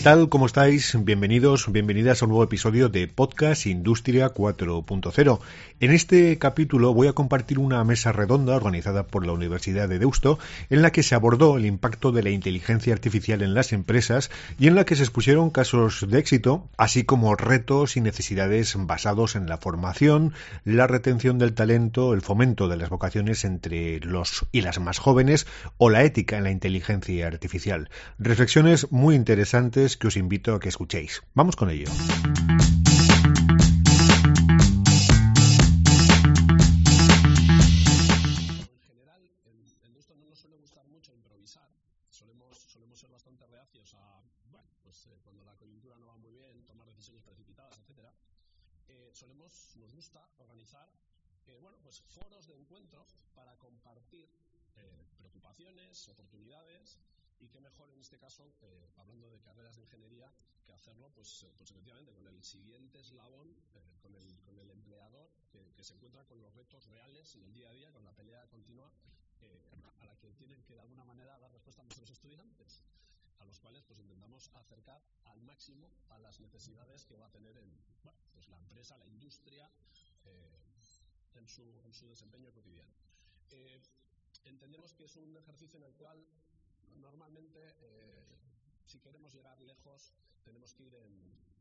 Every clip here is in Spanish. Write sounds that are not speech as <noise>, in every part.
¿Qué tal? ¿Cómo estáis? Bienvenidos, bienvenidas a un nuevo episodio de Podcast Industria 4.0. En este capítulo voy a compartir una mesa redonda organizada por la Universidad de Deusto en la que se abordó el impacto de la inteligencia artificial en las empresas y en la que se expusieron casos de éxito, así como retos y necesidades basados en la formación, la retención del talento, el fomento de las vocaciones entre los y las más jóvenes o la ética en la inteligencia artificial. Reflexiones muy interesantes que os invito a que escuchéis. Vamos con ello. Que es un ejercicio en el cual normalmente, eh, si queremos llegar lejos, tenemos que ir en,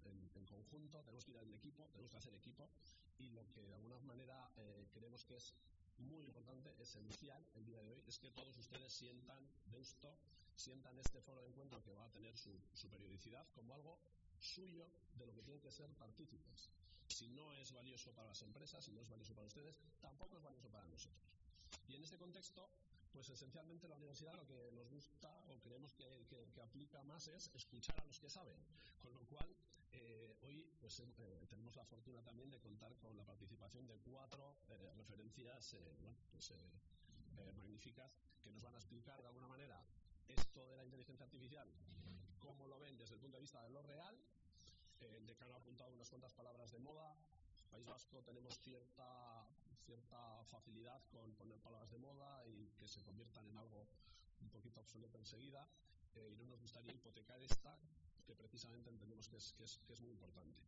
en, en, conjunto, tenemos que ir en equipo, tenemos que hacer equipo, y lo que de alguna manera eh, creemos que es muy importante, esencial el día de hoy, es que todos ustedes sientan Deusto, sientan este foro de encuentro que va a tener su, su periodicidad como algo suyo de lo que tienen que ser partícipes. Si no es valioso para las empresas, si no es valioso para ustedes, tampoco es valioso para nosotros. Y en este contexto, pues esencialmente la universidad lo que nos gusta o creemos que, que, aplica más es escuchar a los que saben. Con lo cual, eh, hoy pues, eh, tenemos la fortuna también de contar con la participación de cuatro eh, referencias bueno, pues, magníficas que nos van a explicar de alguna manera esto de la inteligencia artificial, cómo lo ven desde el punto de vista de lo real. el decano ha apuntado unas cuantas palabras de moda. País Vasco tenemos cierta cierta facilidad con poner palabras de moda y que se conviertan en algo un poquito obsoleto enseguida eh, y no nos gustaría hipotecar esta que precisamente entendemos que es, que es, muy importante.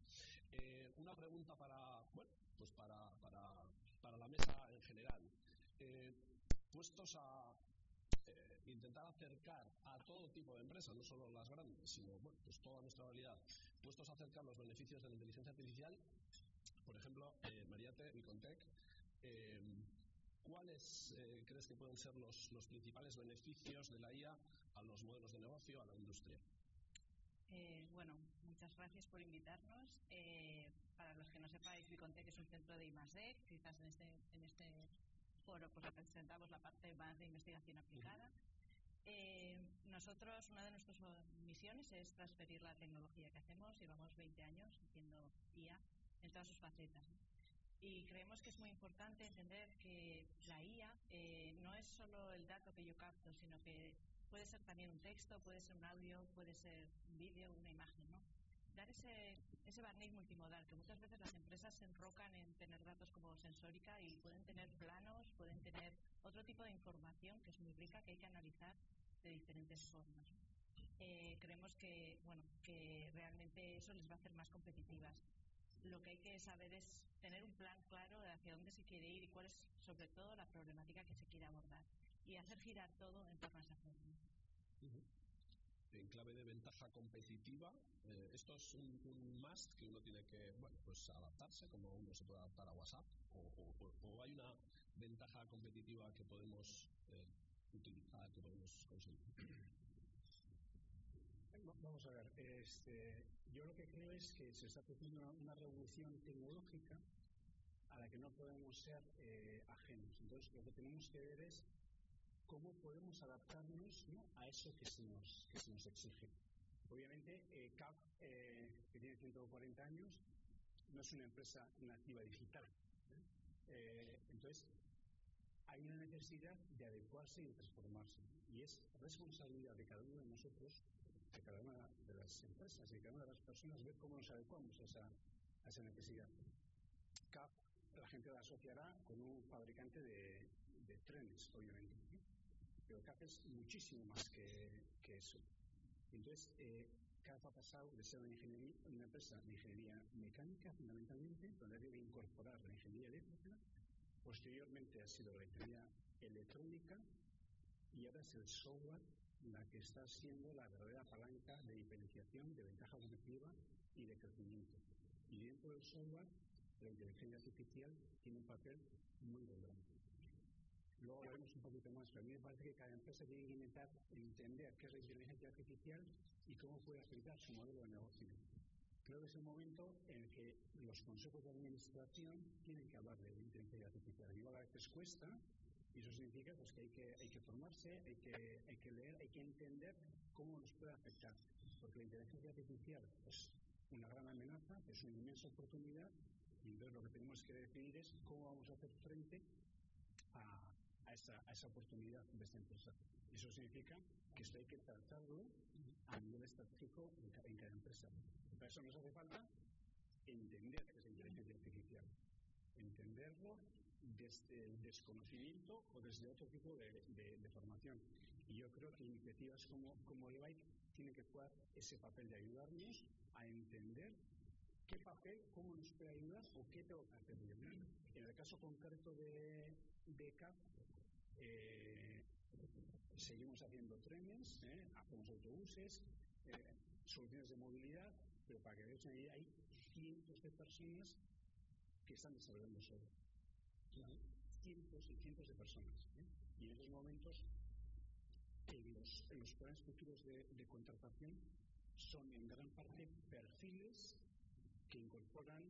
Eh, una pregunta para, bueno, pues para, para, para la mesa en general. Eh, puestos a intentar acercar a todo tipo de empresas, no solo las grandes, sino bueno, pues toda nuestra realidad, puestos a acercar los beneficios de la inteligencia artificial, por ejemplo, eh, Mariate, Vicontec, eh, ¿Cuáles eh, crees que pueden ser los, los, principales beneficios de la IA a los modelos de negocio, a la industria? Eh, bueno, muchas gracias por invitarnos. Eh, para los que no sepáis, Bicontec es un centro de I+.D. Quizás en este, en este foro pues representamos la parte más de investigación aplicada. Eh, nosotros, una de nuestras misiones es transferir la tecnología que hacemos. Llevamos 20 años haciendo IA en todas sus facetas. Y creemos que es muy importante entender que la IA eh, no es solo el dato que yo capto, sino que puede ser también un texto, puede ser un audio, puede ser un vídeo, una imagen, ¿no? Dar ese, ese barniz multimodal, que muchas veces las empresas se enrocan en tener datos como sensórica y pueden tener planos, pueden tener otro tipo de información que es muy rica, que hay que analizar de diferentes formas. Eh, creemos que, bueno, que realmente eso les va a hacer más competitivas lo que hay que saber es tener un plan claro de hacia dónde se quiere ir y cuál es, sobre todo, la problemática que se quiere abordar y hacer girar todo en torno a esa forma. Uh -huh. En clave de ventaja competitiva, eh, esto es un, un, must que uno tiene que, bueno, pues adaptarse, como uno se puede adaptar a WhatsApp, o hay una ventaja competitiva que podemos eh, utilizar, que podemos conseguir. Vamos a ver, este, yo lo que creo es que se está produciendo una, revolución tecnológica a la que no podemos ser eh, ajenos. Entonces, lo que tenemos que ver es cómo podemos adaptarnos ¿no? a eso que se nos, que se nos exige. Obviamente, eh, CAP, eh, que tiene 140 años, no es una empresa nativa digital. ¿eh? entonces, hay una necesidad de adecuarse y de transformarse. Y es responsabilidad de cada uno de nosotros de cada una de las empresas y cada una de las personas ver cómo nos adecuamos a esa, a necesidad. CAP, la gente la asociará con un fabricante de, trenes, obviamente. Pero CAP es muchísimo más que, que eso. Entonces, eh, CAP ha pasado de ser una, ingeniería, una empresa de ingeniería mecánica, fundamentalmente, donde debe incorporar la ingeniería eléctrica. Posteriormente ha sido la ingeniería electrónica y ahora es el software la que está siendo la verdadera palanca de diferenciación, de ventaja competitiva y de crecimiento. Y dentro del software, la inteligencia artificial tiene un papel muy relevante. Luego hablaremos un poquito más, pero a mí me parece que cada empresa tiene que intentar entender qué es la inteligencia artificial y cómo puede aplicar su modelo de negocio. Creo que es el momento en el que los consejos de administración tienen que hablar de inteligencia artificial. A veces cuesta, y eso significa pues, que, hay que hay que formarse, hay que, hay que leer, hay que entender cómo nos puede afectar. Porque la inteligencia artificial es una gran amenaza, es una inmensa oportunidad, y entonces lo que tenemos que decidir es cómo vamos a hacer frente a, esa, a esa oportunidad de esta empresa. Eso significa que esto hay que tratarlo a nivel estratégico en, en cada empresa. Para eso nos hace falta entender qué es inteligencia artificial. Entenderlo desde el desconocimiento o desde otro tipo de, formación. Y yo creo que iniciativas como, como BIKE tienen que jugar ese papel de ayudarnos a entender qué papel, cómo nos puede ayudar o qué tengo que hacer. En el caso concreto de, de eh, seguimos haciendo trenes, ¿eh? hacemos autobuses, eh, soluciones de movilidad, pero para que veáis hay cientos de personas que están desarrollando cientos y cientos de personas. ¿eh? Y en esos momentos, en los, en planes futuros de, contratación son en gran parte perfiles que incorporan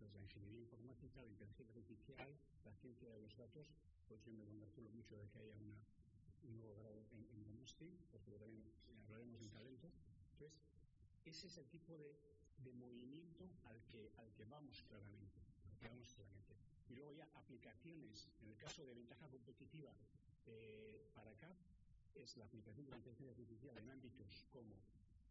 la ingeniería informática, la inteligencia artificial, la ciencia de los datos. Pues yo me congratulo mucho de que haya una, un nuevo grado en, en Donosti, porque también hablaremos de talento. Entonces, ese es el tipo de, de movimiento al que, al que vamos claramente. Al que vamos claramente y luego ya aplicaciones, en el caso de ventaja competitiva eh, para acá, es la aplicación de la inteligencia artificial en ámbitos como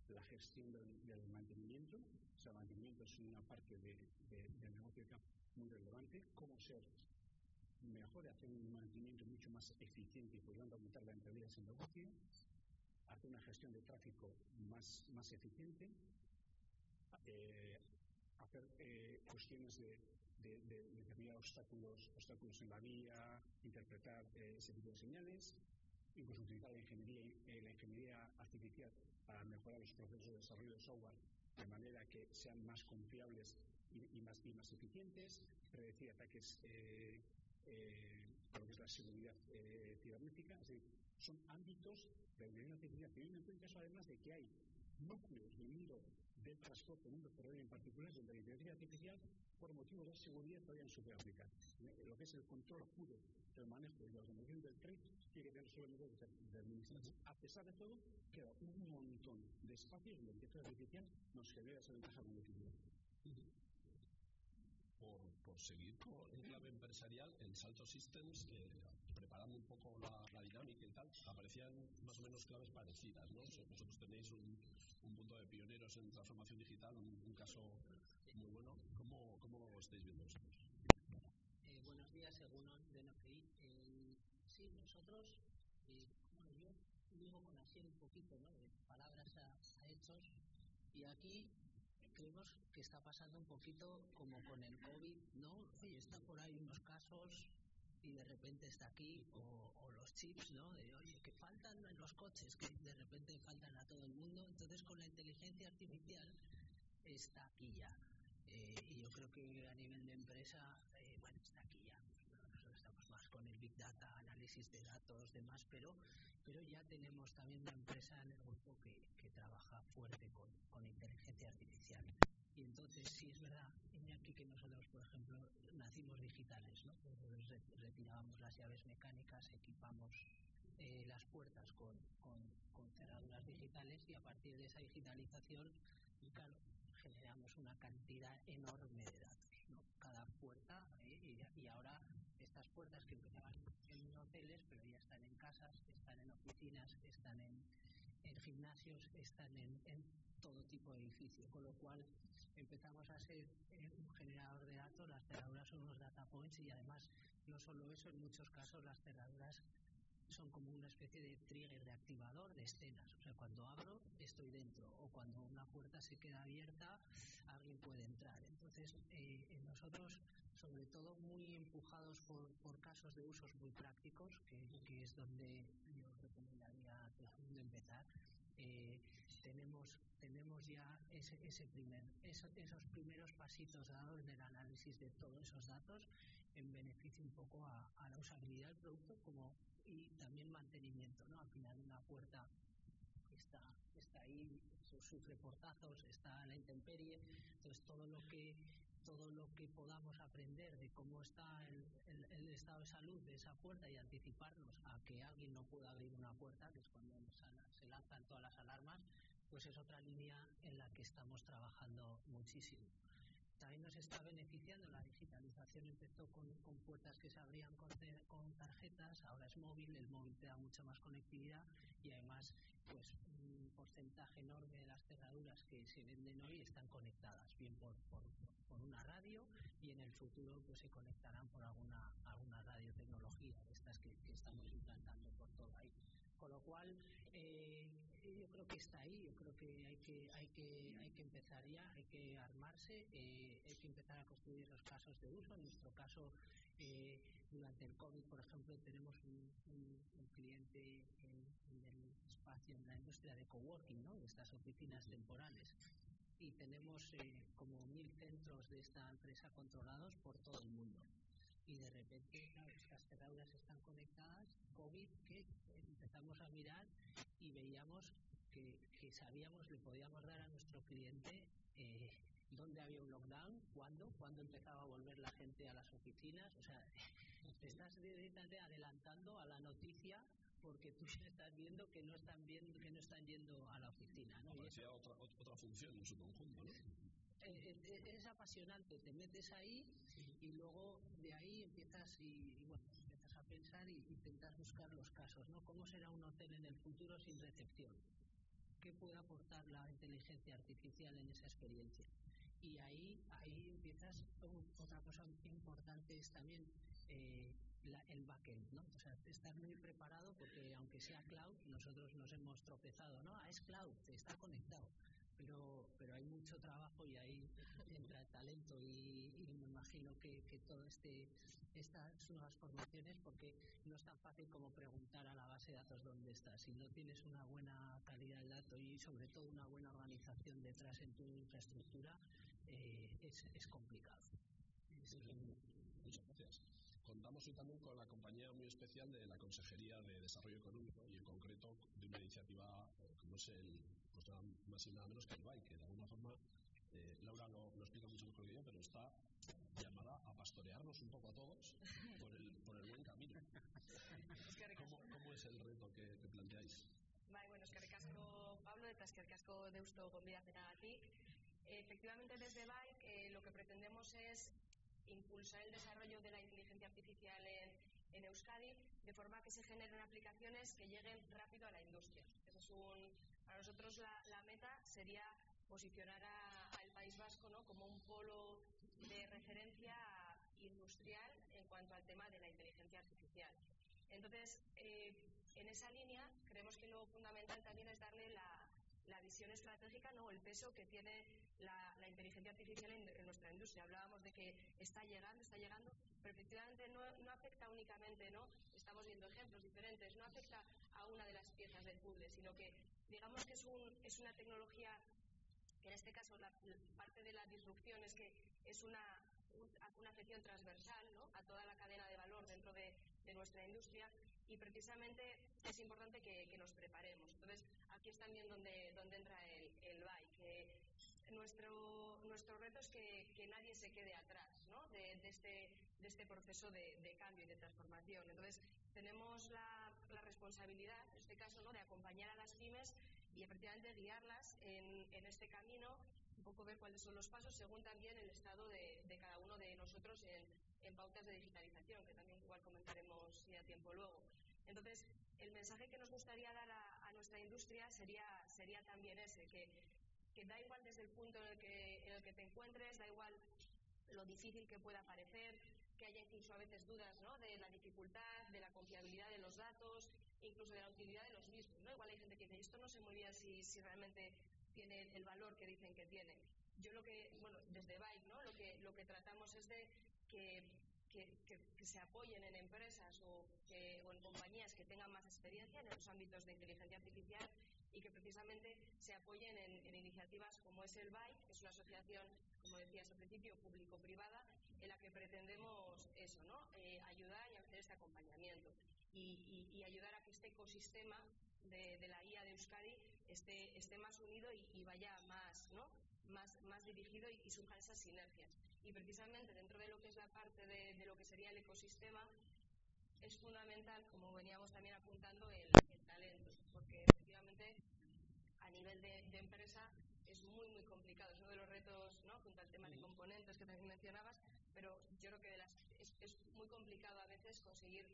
la gestión del, del mantenimiento, o sea, mantenimiento es una parte de, de, del negocio de CAP muy relevante, cómo ser mejor, hacer un mantenimiento mucho más eficiente y tanto aumentar la entrada en negocio, hacer una gestión de tráfico más, más eficiente, eh, hacer eh, cuestiones de de, de, obstáculos, obstáculos en la vía, interpretar eh, ese tipo de señales, incluso utilizar la ingeniería, eh, la ingeniería artificial para mejorar los procesos de desarrollo de software de manera que sean más confiables y, más, y más eficientes, predecir ataques eh, eh, lo que es la seguridad eh, cibernética. Es decir, son ámbitos de la inteligencia artificial, teniendo en caso además de que hay núcleos del mundo del transporte, mundo ferroviario en particular, donde la inteligencia artificial, por motivos de seguridad, todavía no se. Lo que es el control puro del manejo y la organización del tren tiene que tener nivel de, de administración. A pesar de todo, queda un montón de espacios donde la inteligencia artificial nos genera esa ventaja competitiva. Por, por seguir con el clave empresarial, en Salto Systems, eh, preparando un poco la, la, dinámica y tal, aparecían más o menos claves parecidas, ¿no? Vosotros tenéis un, un punto de pioneros en transformación digital, un, un caso muy bueno. ¿Cómo, ¿Cómo lo estáis viendo? Eh, buenos días, según de NFI. Eh, sí, nosotros, eh, bueno, yo digo con así un poquito, ¿no? De palabras a, a hechos, y aquí creemos que está pasando un poquito como con el COVID, ¿no? Oye, está por ahí unos casos y de repente está aquí, o, o, los chips, ¿no? De, oye, que faltan en los coches, que de repente faltan a todo el mundo. Entonces, con la inteligencia artificial está aquí ya. Eh, y yo creo que a nivel de empresa, eh, bueno, está aquí ya. Nosotros estamos más con el Big Data, análisis de datos, demás, pero, pero ya tenemos también una empresa en el grupo que, que trabaja fuerte con, con inteligencia artificial. Y entonces, sí es verdad, aquí que nosotros, por ejemplo, nacimos digitales, ¿no? Entonces retirábamos las llaves mecánicas, equipamos eh, las puertas con, cerraduras digitales y a partir de esa digitalización, claro, generamos una cantidad enorme de datos, ¿no? Cada puerta, eh, y, ahora estas puertas que empezaban en hoteles, pero ya están en casas, están en oficinas, están en, en gimnasios, están en, en todo tipo de edificios, con lo cual empezamos a ser eh, un generador de datos, las cerraduras son unos data points y además no solo eso, en muchos casos las cerraduras son como una especie de trigger, de activador de escenas. O sea, cuando abro, estoy dentro. O cuando una puerta se queda abierta, alguien puede entrar. Entonces, eh, nosotros, sobre todo, muy empujados por, casos de usos muy prácticos, que, que es donde yo recomendaría a todo el mundo empezar, eh, tenemos, tenemos ya esos primeros pasitos dados en el análisis de todos esos datos en beneficio un poco a, a la usabilidad del producto como y también mantenimiento, ¿no? Al final una puerta está, está ahí, sufre portazos, está a la intemperie, entonces todo lo que todo lo que podamos aprender de cómo está el, el, estado de salud de esa puerta y anticiparnos a que alguien no pueda abrir una puerta, que es cuando se lanzan todas las alarmas, pues es otra línea en la que estamos trabajando muchísimo también nos está beneficiando la digitalización. Empezó con, puertas que se abrían con, tarjetas, ahora es móvil, el móvil te da mucha más conectividad y además pues un porcentaje enorme de las cerraduras que se venden hoy están conectadas, bien por, por, una radio y en el futuro pues se conectarán por alguna, alguna radiotecnología estas que, que estamos implantando por todo ahí. Con lo cual, eh, yo creo que está ahí, yo creo que hay que, hay que, hay que empezar ya, hay que armarse, eh, hay que empezar a construir esos casos de uso. En nuestro caso, eh, durante el COVID, por ejemplo, tenemos un, cliente en, el espacio, en la industria de coworking, ¿no? de estas oficinas temporales. Y tenemos como mil centros de esta empresa controlados por todo el mundo y de repente estas cerraduras están conectadas, COVID, que empezamos a mirar y veíamos que, que sabíamos, le podíamos dar a nuestro cliente eh, dónde había un lockdown, cuándo, cuándo empezaba a volver la gente a las oficinas, o sea, <laughs> te estás adelantando a la noticia porque tú ya estás viendo que no están viendo que no están yendo a la oficina ¿no? Parecía otra, otra función en su conjunto ¿no? Eh, eh, es apasionante, te metes ahí y luego de ahí empiezas y, bueno, empiezas a pensar y intentas buscar los casos, ¿no? ¿Cómo será un hotel en el futuro sin recepción? ¿Qué puede aportar la inteligencia artificial en esa experiencia? Y ahí, ahí empiezas, otra cosa importante es también eh, el backend, ¿no? O sea, estar muy preparado porque aunque sea cloud, nosotros nos hemos tropezado, ¿no? Ah, es cloud, está conectado pero, pero hay mucho trabajo y ahí entra el talento y, me imagino que, que todo este estas nuevas formaciones porque no es tan fácil como preguntar a la base de datos dónde estás. Si no tienes una buena calidad de datos y sobre todo una buena organización detrás en tu infraestructura eh, es, es complicado. Muchas gracias. Contamos hoy también con la compañía muy especial de la Consejería de Desarrollo Económico y en concreto de una iniciativa eh, como es el, pues nada más y nada menos que el BAI, que de alguna forma, eh, Laura lo, lo, explica mucho mejor que yo, pero está llamada a pastorearnos un poco a todos por el, por el buen camino. ¿Cómo, ¿Cómo, es el reto que, que planteáis? Bai, bueno, eskerrik asko Pablo eta eskerrik asko Deusto gonbidapenagatik. Efectivamente, desde BAIC eh, lo que pretendemos es impulsar el desarrollo de la inteligencia artificial en, en, Euskadi de forma que se generen aplicaciones que lleguen rápido a la industria. Eso es un, para nosotros la, meta sería posicionar al País Vasco ¿no? como un polo de referencia industrial en cuanto al tema de la inteligencia artificial. Entonces, eh, en esa línea, creemos que lo fundamental también es darle la, la visión estratégica, no el peso que tiene la, inteligencia artificial en, en, nuestra industria. Hablábamos de que está llegando, está llegando, pero efectivamente no, no, afecta únicamente, ¿no? Estamos viendo ejemplos diferentes, no afecta a una de las piezas del puzzle, sino que digamos que es, un, es una tecnología que en este caso la, parte de la disrupción es que es una, una afección transversal a toda la cadena de valor dentro de, nuestra industria y precisamente es importante que, nos preparemos. Entonces, aquí es también donde, entra el, el BAI, que nuestro, nuestro reto es que, nadie se quede atrás ¿no? de, este, este proceso de, cambio y de transformación. Entonces, tenemos la, responsabilidad, en este caso, de acompañar a las pymes y efectivamente guiarlas en, en este camino poco ver cuáles son los pasos según también el estado de, cada uno de nosotros en, pautas de digitalización, que también igual comentaremos si a tiempo luego. Entonces, el mensaje que nos gustaría dar a, nuestra industria sería, sería también ese, que que da igual desde el punto en el que, en el que te encuentres, da igual lo difícil que pueda parecer, que haya incluso a veces dudas ¿no? de la dificultad, de la confiabilidad de los datos, incluso de la utilidad de los mismos. ¿no? Igual hay gente que dice, esto no sé muy bien si, si realmente tiene el valor que dicen que tiene. Yo lo que, bueno, desde Byte, ¿no? lo, que, lo que tratamos es de que que, se apoyen en empresas o, en compañías que tengan más experiencia en los ámbitos de inteligencia artificial y que precisamente se apoyen en, iniciativas como es el BAI, que es una asociación, como decías al principio, público-privada, en la que pretendemos eso, ¿no? Eh, ayudar y hacer este acompañamiento y, ayudar a que este ecosistema de, de la IA de Euskadi esté, esté más unido y, y vaya más, ¿no? más, más dirigido y, y, surjan esas sinergias. Y precisamente dentro de lo que es la parte de, de lo que sería el ecosistema, es fundamental, como veníamos también apuntando, el, el talento, porque efectivamente a nivel de, de, empresa es muy, muy complicado. Es uno de los retos, ¿no? junto al tema de componentes que también mencionabas, pero yo creo que de las, es, es, muy complicado a veces conseguir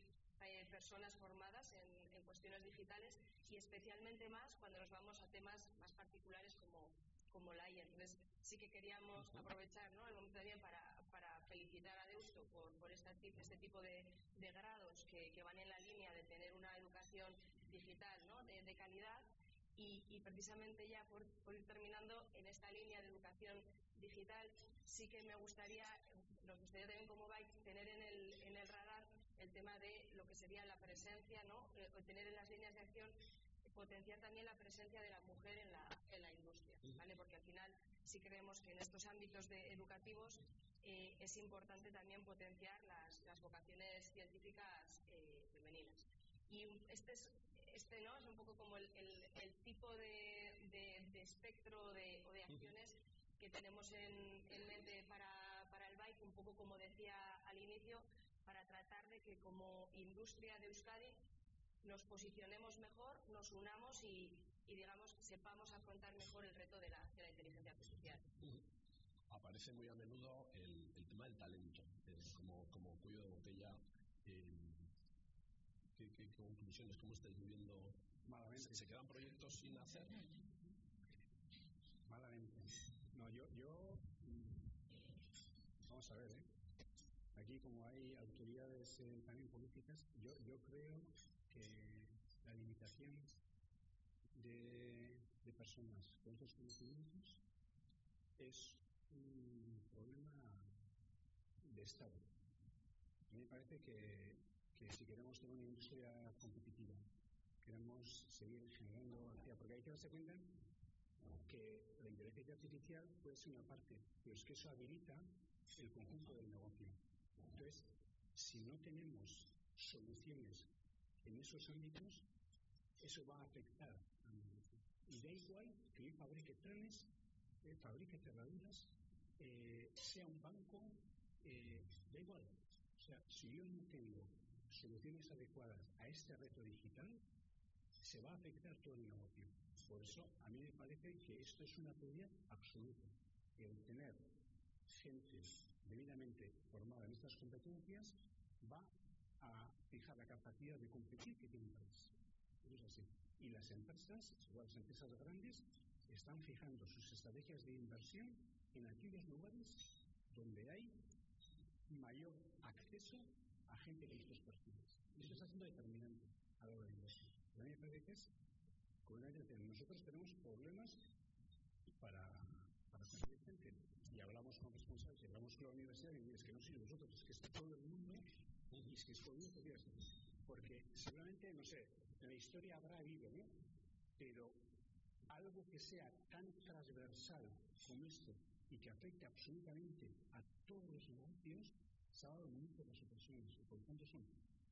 eh, personas formadas en, en cuestiones digitales y especialmente más cuando nos vamos a temas más particulares como como la IA. Entonces, sí que queríamos aprovechar ¿no? el momento también para, para felicitar a Deusto por, por esta, este tipo de, de grados que, que, van en la línea de tener una educación digital ¿no? de, de, calidad. Y, y, precisamente ya por, por, ir terminando en esta línea de educación digital, sí que me gustaría, nos gustaría también como vais tener en el, en el radar el tema de lo que sería la presencia, ¿no? Eh, tener en las líneas de acción potenciar también la presencia de la mujer en la, en la industria, ¿vale? Porque al final sí creemos que en estos ámbitos de, educativos eh, es importante también potenciar las, las vocaciones científicas eh, femeninas. Y este es, este no es un poco como el, el, el tipo de, de, de espectro de, o de acciones que tenemos en, en mente para, para el bike, un poco como decía al inicio, para tratar de que como industria de Euskadi nos posicionemos mejor, nos unamos y, y digamos, sepamos afrontar mejor el reto de la, de la inteligencia artificial. Aparece muy a menudo el, el tema del talento, eh, como, como cuello de botella. Eh, ¿qué, ¿qué, conclusiones? ¿Cómo estáis viviendo? Malamente. ¿Se, ¿Se, quedan proyectos sin hacer? Malamente. No, yo, yo vamos a ver, ¿eh? Aquí como hay autoridades eh, también políticas, yo, yo creo que la limitación de, personas con estos conocimientos es un problema de Estado. A mí me parece que, que si queremos tener una industria competitiva, queremos seguir generando porque hay que darse cuenta que la inteligencia artificial puede ser una parte, pero es que eso habilita el conjunto del negocio. Entonces, si no tenemos soluciones en esos ámbitos, eso va a afectar al negocio. Y da igual que yo fabrique trenes, eh, fabrique cerraduras, eh, sea un banco, eh, da igual. O sea, si yo no tengo soluciones adecuadas a este reto digital, se va a afectar todo el negocio. Por eso, a mí me parece que esto es una prioridad absoluta. El tener gente debidamente formada en estas competencias va a fijar la capacidad de competir que tiene es así. Y las empresas, igual las empresas grandes, están fijando sus estrategias de inversión en aquellos lugares donde hay mayor acceso a gente con estos perfiles. Y eso está siendo determinante a la hora de inversión. A mí me parece que es nosotros tenemos problemas para, para gente. Y hablamos con responsables, y hablamos con la universidad, y es que no sois vosotros, es que está todo el mundo y es jodido, podría ser. Porque seguramente, no sé, en la historia habrá habido, ¿no? Pero algo que sea tan transversal como esto y que afecte absolutamente a todos los negocios, se ha dado muy pocas ocasiones. Y por lo tanto son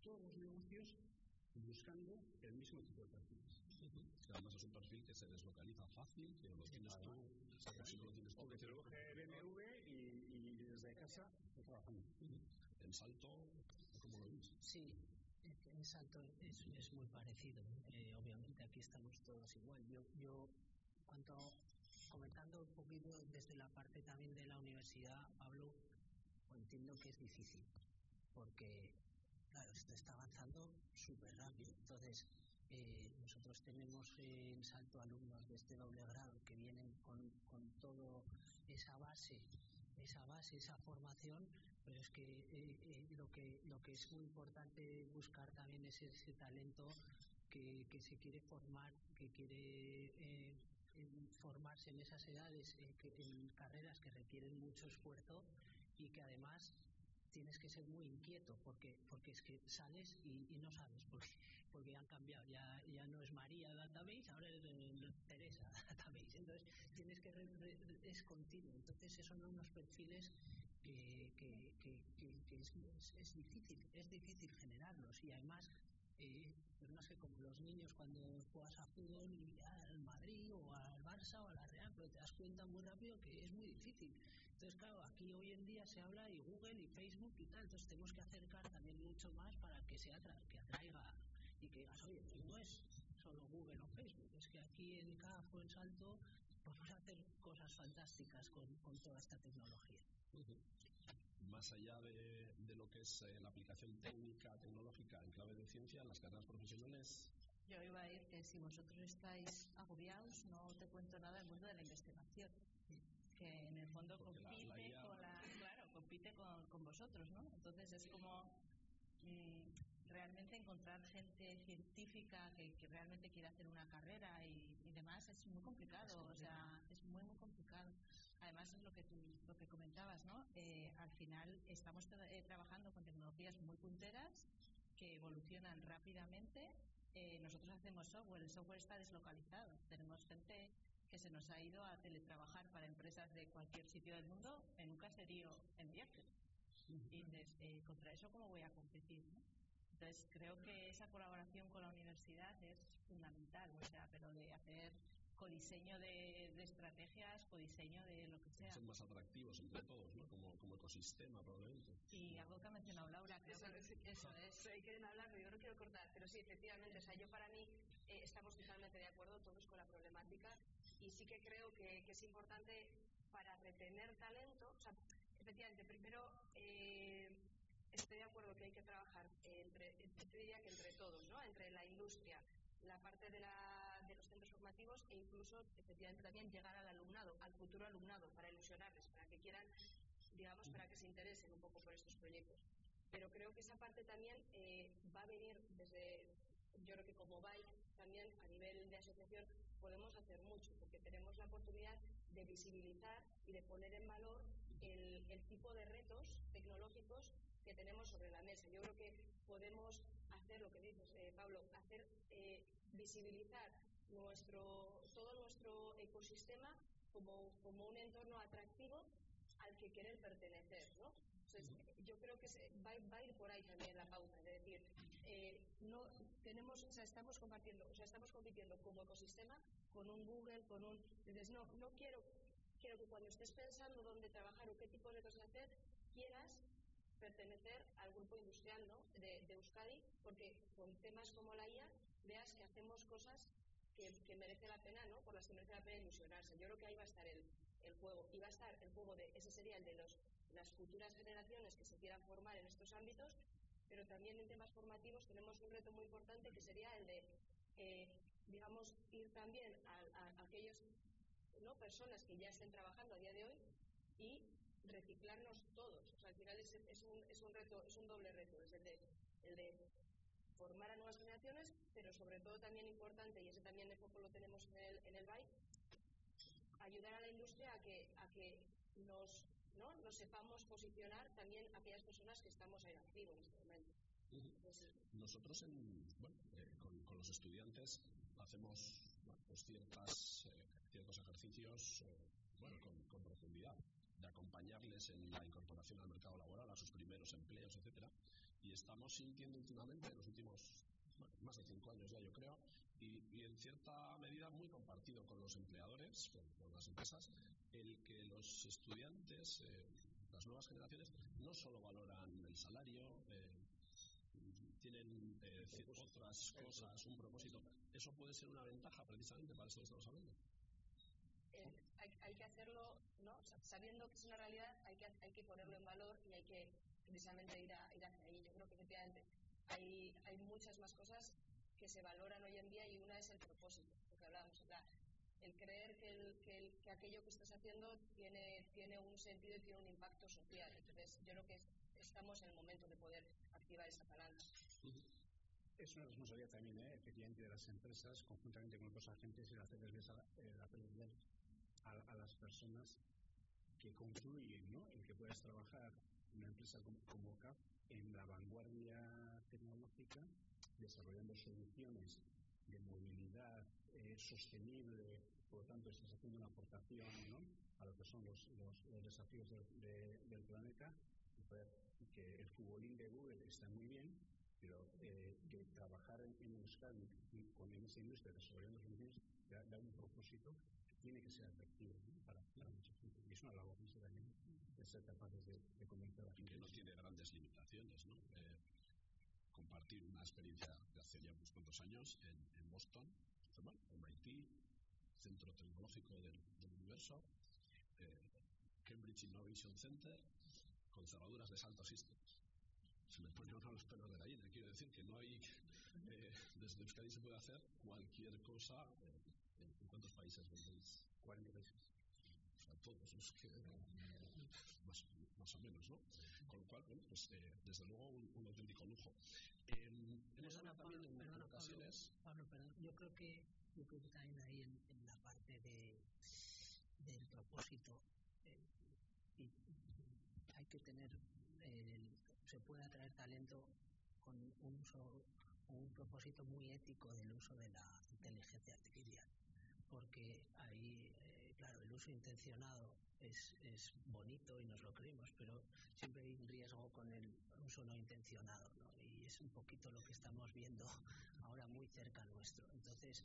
todos los negocios buscando el mismo tipo de perfiles. Además es un perfil que se deslocaliza fácil, que lo tienes tú, o que te lo coge BMW y, y desde casa está trabajando. -huh. En Salto, ¿cómo lo ves? Sí, en Salto es, es muy parecido. Eh, obviamente aquí estamos todos igual. Yo, yo cuanto comentando un poquito desde la parte también de la universidad, Pablo, entiendo que es difícil, porque claro, esto está avanzando súper rápido. Entonces, eh, nosotros tenemos en Salto alumnos de este doble grado que vienen con, esa base esa base, esa formación, pero es que, eh, eh, lo que lo que es muy importante buscar también es ese talento que, que se quiere formar, que quiere eh, formarse en esas edades, en carreras que requieren mucho esfuerzo y que además tienes que ser muy inquieto porque porque es que sales y, no sabes porque porque han cambiado. Ya ya no es María Database ahora es Teresa Database. Entonces tienes que es continuo. Entonces esos son unos perfiles que, que, es, es, difícil es difícil generarlos. Y además eh, pero no sé, como los niños cuando juegas a fútbol y al Madrid o al Barça o a la Real, pero te das cuenta muy rápido que es muy difícil. Entonces, claro, aquí hoy en día se habla y Google y Facebook y tal, entonces tenemos que acercar también mucho más para que se atra que atraiga y que digas, oye, pues no es solo Google o Facebook, es que aquí en CAF en Salto podemos hacer cosas fantásticas con, con toda esta tecnología más allá de, de lo que es eh, la aplicación técnica, tecnológica en clave de ciencia, las carreras profesionales. Yo iba a decir que si vosotros estáis agobiados, no te cuento nada del mundo de la investigación, que en el fondo compite, con, la, claro, compite con, con, vosotros, ¿no? Entonces es como mm, realmente encontrar gente científica que, que, realmente quiere hacer una carrera y, y demás es muy complicado, o sea, es muy, muy complicado. Además, es lo que, tú, lo que comentabas, ¿no? Eh, al final estamos eh, trabajando con tecnologías muy punteras que evolucionan rápidamente. Eh, nosotros hacemos software, el software está deslocalizado. Tenemos gente que se nos ha ido a teletrabajar para empresas de cualquier sitio del mundo en un caserío en viaje. Y dices, contra eso, ¿cómo voy a competir? ¿no? Entonces, creo que esa colaboración con la universidad es fundamental, o sea, pero de hacer codiseño de, de estrategias, codiseño de lo que sea. Son más atractivos entre todos, ¿no? Como, como ecosistema, probablemente. Y algo que ha mencionado Laura, creo eso, que eso es. Hay que hablar, pero yo no quiero cortar, pero sí, efectivamente, o sea, yo para mí eh, estamos totalmente de acuerdo todos con la problemática y sí que creo que, que es importante para retener talento, o sea, efectivamente, primero eh, estoy de acuerdo que hay que trabajar entre, diría que entre todos, ¿no? Entre la industria, la parte de, la, centros formativos e incluso efectivamente también llegar al alumnado, al futuro alumnado, para ilusionarles, para que quieran, digamos, para que se interesen un poco por estos proyectos. Pero creo que esa parte también eh, va a venir desde, yo creo que como BAI también a nivel de asociación podemos hacer mucho, porque tenemos la oportunidad de visibilizar y de poner en valor el, tipo de retos tecnológicos que tenemos sobre la mesa. Yo creo que podemos hacer lo que dices, eh, Pablo, hacer eh, visibilizar nuestro, todo nuestro ecosistema como, como un entorno atractivo al que querer pertenecer, ¿no? Entonces, yo creo que se, va, va, a ir por ahí también la pauta, es decir, eh, no tenemos, o sea, estamos compartiendo, o sea, estamos compitiendo como ecosistema con un Google, con un, entonces no, no quiero, quiero que cuando estés pensando dónde trabajar o qué tipo de cosas hacer, quieras pertenecer al grupo industrial ¿no? de, de, Euskadi, porque con temas como la IA veas que hacemos cosas que, merece la pena, ¿no? por las que merece la pena ilusionarse. Yo creo que ahí va a estar el, juego. Y va a estar el juego de, ese sería el de los, las futuras generaciones que se quieran formar en estos ámbitos, pero también en temas formativos tenemos un reto muy importante que sería el de, eh, digamos, ir también a, a, a aquellos ¿no? personas que ya estén trabajando a día de hoy y reciclarnos todos. O sea, al final es, es, un, es un reto, es un doble reto, es el de, el de formar a nuevas generaciones, pero sobre todo también importante, y ese también el foco lo tenemos en el, en el bike, ayudar a la industria a que, a que nos, ¿no? nos sepamos posicionar también a aquellas personas que estamos ahí activos en este momento. Entonces, Nosotros en, bueno, eh, con, con, los estudiantes hacemos bueno, pues ciertas, eh, ciertos ejercicios eh, bueno, con, con profundidad de acompañarles en la incorporación al mercado laboral, a sus primeros empleos, etcétera. Y estamos sintiendo últimamente, en los últimos bueno, más de cinco años ya yo creo, y, y, en cierta medida muy compartido con los empleadores, con, con las empresas, el que los estudiantes, eh, las nuevas generaciones, no solo valoran el salario, eh, tienen eh, otras cosas, un propósito. Eso puede ser una ventaja precisamente para eso que estamos hablando eh, hay, hay, que hacerlo, ¿no? sabiendo que es una realidad, hay que, hay que ponerlo en valor y hay que precisamente ir, a, ir hacia ahí. Yo creo que efectivamente hay, hay muchas más cosas que se valoran hoy en día y una es el propósito, lo que hablábamos. La, el creer que, el, que, el, que, aquello que estás haciendo tiene, tiene un sentido y tiene un impacto social. Entonces, yo creo que estamos en el momento de poder activar esa palanca. Es una responsabilidad también, ¿eh? efectivamente, de las empresas, conjuntamente con otros agentes, el hacerles aprender a, a, las personas que confluyen ¿no? en que puedas trabajar una empresa como, CAP en la vanguardia tecnológica, desarrollando soluciones de movilidad eh, sostenible, por lo tanto estás haciendo una aportación a lo que son los, desafíos de, de, del planeta que el futbolín de Google está muy bien, pero eh, que trabajar en, en Euskadi con esa industria desarrollando soluciones da, da un propósito que tiene que ser atractivo para, para mucha gente. Y es una labor que también de ser capaces de, de convencer a la gente. Que no tiene grandes limitaciones, ¿no? Eh, compartir una experiencia de hace ya unos cuantos años en, en Boston, bueno, MIT, Centro Tecnológico del, del Universo, eh, Cambridge Innovation Center, con cerraduras de Salto Systems. Se me pone uno los pelos de la gallina. Quiero decir que no hay. Eh, desde Euskadi se puede hacer cualquier cosa. Eh, ¿En cuántos países vendéis? 40 países. O sea, todos los que. Más, más, o menos, ¿no? Con lo cual, bueno, pues eh, desde luego un, un, auténtico lujo. hemos perdona, Pablo, en perdona, ocasiones. Pablo, perdón. Yo creo que, yo creo que también ahí en, en la parte de, del propósito. y hay que tener, eh, se puede atraer talento con un uso, un propósito muy ético del uso de la inteligencia artificial. Porque ahí, eh, claro, el uso intencionado es, es, bonito y nos lo creemos, pero siempre hay un riesgo con el uso no intencionado, ¿no? Y es un poquito lo que estamos viendo <laughs> ahora muy cerca nuestro. Entonces,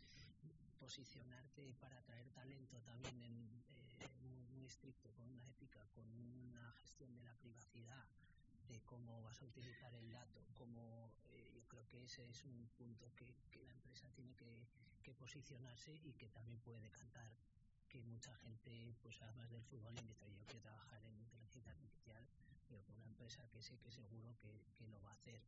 posicionarte para atraer talento también eh, muy, muy, estricto, con una ética, con una gestión de la privacidad, de cómo vas a utilizar el dato, cómo eh, yo creo que ese es un punto que, que la empresa tiene que, que, posicionarse y que también puede decantar que mucha gente, pues además del fútbol, dice yo quiero trabajar en inteligencia artificial, pero con una empresa que sé que seguro que, que lo va a hacer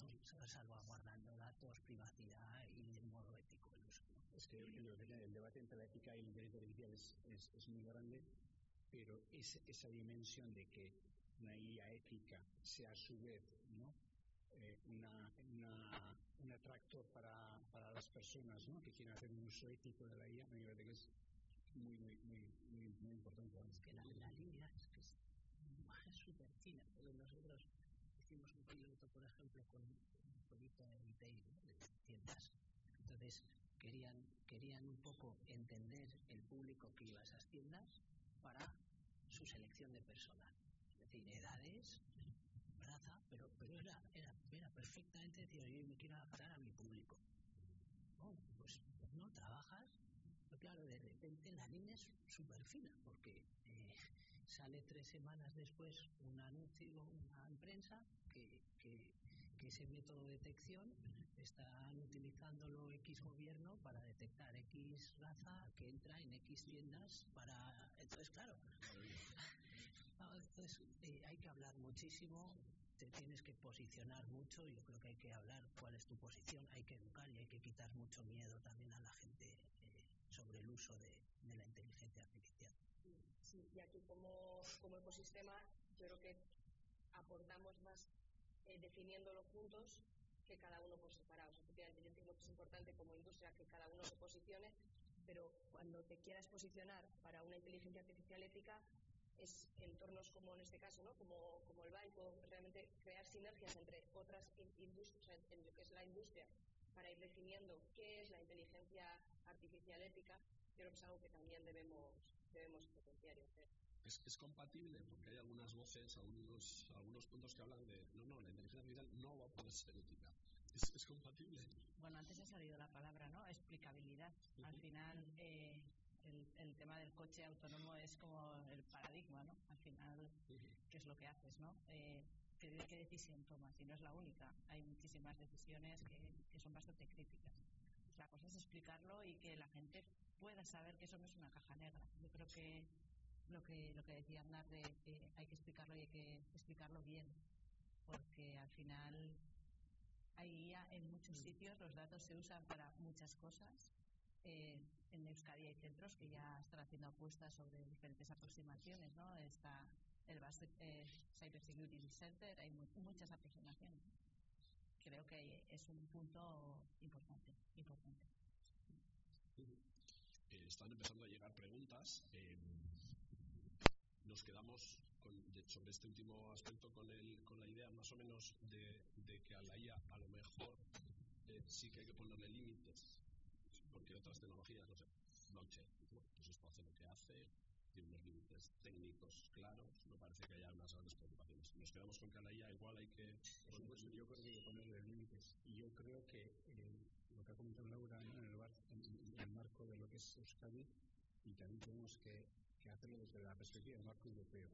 ¿no? salvaguardando datos, privacidad y el modo ético del uso. Es que el debate entre la ética y la inteligencia artificial es, es, es muy grande, pero es, esa dimensión de que una IA ética sea a su vez ¿no? Eh, una, una, un atractor para, para las personas ¿no? que quieren hacer un uso ético de la IA, me parece que es muy, muy, muy, muy, muy importante. Es que la, la línea es que es súper fina, nosotros hicimos un piloto, por ejemplo, con un proyecto de retail, ¿no? de tiendas. Entonces, querían, querían un poco entender el público que iba a esas tiendas para su selección de personal. Es decir, edades, raza, pero, pero era, era, era perfectamente decir, yo me quiero adaptar a mi público. Oh, pues, pues no trabajas, pero claro, de repente la línea es súper fina, porque eh, sale tres semanas después un anuncio, una prensa, que, que, que, ese método de detección están utilizándolo X gobierno para detectar X raza que entra en X tiendas para... Entonces, claro, <laughs> entonces, eh, hay que hablar muchísimo, te tienes que posicionar mucho, yo creo que hay que hablar cuál es tu posición, hay que educar y hay que quitar mucho miedo también a la gente eh, sobre el uso de, la inteligencia artificial. Sí, y aquí como, como ecosistema yo creo que aportamos más eh, definiéndolo juntos que cada uno por separado. Efectivamente, yo entiendo que es importante como industria que cada uno se posicione, pero cuando te quieras posicionar para una inteligencia artificial ética, es entornos como en este caso, ¿no? como, como el banco, realmente crear sinergias entre otras industrias, en lo que es la industria, para ir definiendo qué es la inteligencia artificial ética, creo que es algo que también debemos, debemos potenciar y hacer. Es, es, compatible porque hay algunas voces, algunos, algunos puntos que hablan de no, no, la inteligencia artificial no va a poder ser ética. ¿Es, es compatible? Bueno, antes ha salido la palabra, ¿no? Explicabilidad. Al final, eh, el, el, tema del coche autónomo es como el paradigma, ¿no? Al final. ¿qué es lo que haces, no? Eh, ¿qué, ¿Qué decisión tomas? Y no es la única. Hay muchísimas decisiones que, que son bastante críticas. La cosa es explicarlo y que la gente pueda saber que eso no es una caja negra. Yo creo que lo que lo que decía Arnar de que hay que explicarlo y hay que explicarlo bien porque al final ahí ya en muchos sitios los datos se usan para muchas cosas Eh, en Euskadi hay centros que ya están haciendo apuestas sobre diferentes aproximaciones, ¿no? Está el Basque eh, Cyber Security Center, hay mu muchas aproximaciones. Creo que es un punto importante, importante. Eh, están empezando a llegar preguntas. Eh, nos quedamos con, de, sobre este último aspecto con, el, con la idea más o menos de, de que a la IA a lo mejor eh, sí que hay que ponerle límites, porque otras tecnologías, no sé, blockchain, bueno, pues esto hace lo que hace, tiene unos límites técnicos claros, no parece que haya unas grandes preocupaciones. Nos quedamos con que a la IA igual hay que... Yo creo que hay que ponerle límites. Y yo creo que eh, lo que ha comentado Laura en, el marco de lo que es Euskadi, y también tenemos que, hacerlo desde la perspectiva del marco europeo.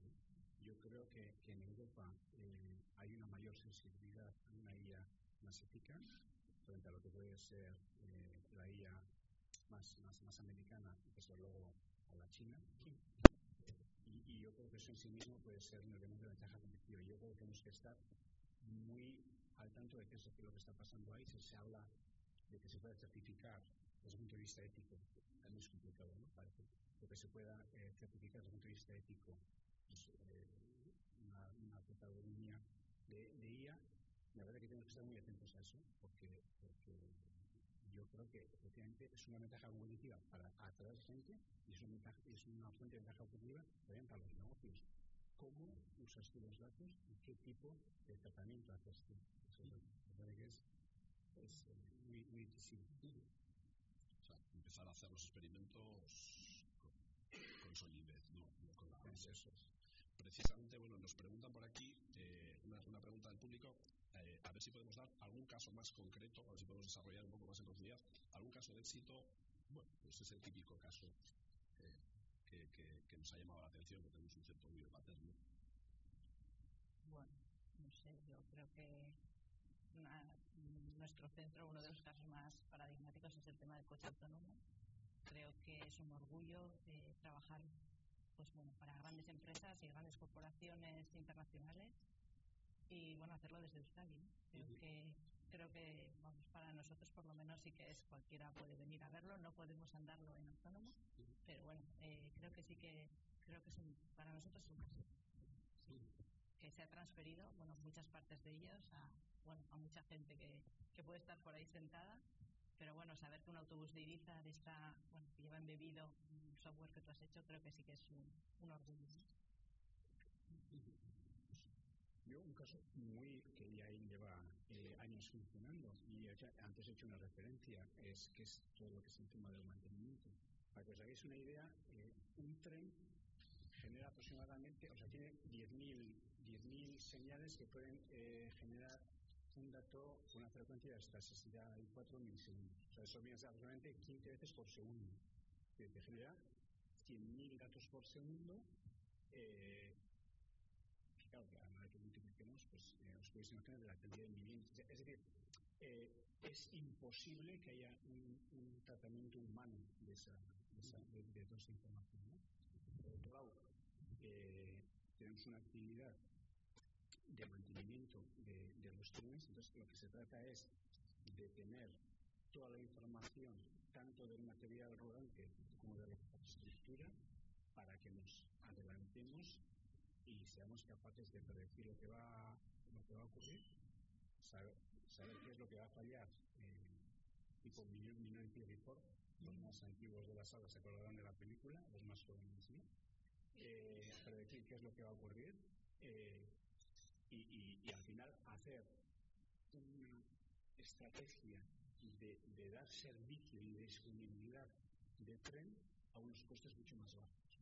Yo creo que, que en Europa eh, hay una mayor sensibilidad a una IA más eficaz frente a lo que puede ser eh, la IA más, más, más americana y desde luego a la China. Y, y, yo creo que eso en sí mismo puede ser un elemento de ventaja competitiva. Yo creo que tenemos que estar muy al tanto de qué es lo que está pasando ahí. Si se habla de que se puede certificar desde el punto de vista ético, también es complicado, ¿no? Parece. Lo que se pueda eh, certificar desde el punto de vista ético pues, eh, una, una protagonía de, de IA, la verdad es que tenemos que estar muy atentos a eso, porque, porque yo creo que efectivamente es una ventaja competitiva para atraer gente y es una, ventaja, es una fuente de ventaja competitiva también para los negocios. ¿Cómo usas tú los datos y qué tipo de tratamiento haces tú? Eso es, me parece que es, es eh, muy, muy difícil. O sea, empezar a hacer los experimentos con, solidez, no, no con es. Precisamente, bueno, nos preguntan por aquí, eh, una, pregunta del público, eh, a ver si podemos dar algún caso más concreto, a ver si podemos desarrollar un poco más en profundidad, algún caso de éxito, bueno, pues es el típico caso eh, que, que, que, nos ha llamado la atención, que tenemos un cierto orgullo paterno. Bueno, no sé, yo creo que nuestro centro, uno de los casos más paradigmáticos es el tema del coche autónomo. Creo que es un orgullo eh, trabajar pues bueno, para grandes empresas y grandes corporaciones internacionales y bueno, hacerlo desde Euskadi. ¿no? Creo que creo que vamos para nosotros por lo menos sí que es cualquiera puede venir a verlo, no podemos andarlo en autónomo, pero bueno, eh, creo que sí que creo que es un, para nosotros es un caso sí, que se ha transferido, bueno, muchas partes de ellos a bueno, a mucha gente que, que puede estar por ahí sentada pero bueno, saber que un autobús de Ibiza está, bueno, que lleva embebido software que tú has hecho, creo que sí que es un, un orgullo. Yo un caso muy que ya lleva eh, años funcionando y antes he hecho una referencia, es que es todo lo que es el tema del mantenimiento. Para que os hagáis una idea, eh, un tren genera aproximadamente, o sea, tiene 10.000 señales que pueden eh, generar un dato una frecuencia de hasta 64 milisegundos. O sea, eso viene aproximadamente 15 veces por segundo. Que te genera 100.000 datos por segundo. Eh, claro, que a que multipliquemos, pues eh, os podéis imaginar de la cantidad de viviendas. Es decir, eh, es imposible que haya un, tratamiento humano de, esa, de, información. Por otro lado, eh, tenemos una actividad de mantenimiento de, de, los trenes. Entonces, lo que se trata es de tener toda la información, tanto del material rodante la infraestructura, para que nos adelantemos y seamos capaces de predecir lo que va, lo que va a ocurrir, saber, qué es lo que va a fallar, eh, tipo Minority Report, los más antiguos de la sala se acordarán de la película, los más jóvenes. Eh, predecir qué es lo que va a ocurrir, eh, y, y, y, al final hacer una estrategia de, de, dar servicio y de disponibilidad de tren a unos costes mucho más bajos.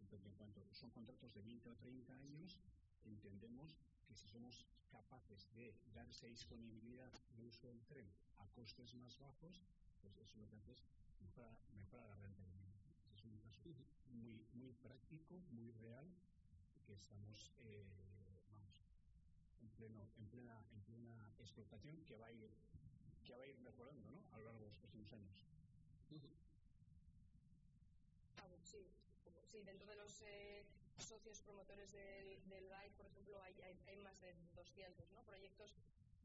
Entonces, en cuanto son contratos de 20 o 30 años, entendemos que si somos capaces de dar esa disponibilidad de uso del tren a costes más bajos, pues eso lo que hace es mejora, mejora la rentabilidad. Es un caso muy, muy práctico, muy real, que estamos, eh, en, pleno, en, plena, en plena explotación que va a ir que va a ir mejorando ¿no? a lo largo de los próximos años. Sí, sí, dentro de los eh, socios promotores del, del GAI, por ejemplo, hay, hay, hay, más de 200 ¿no? proyectos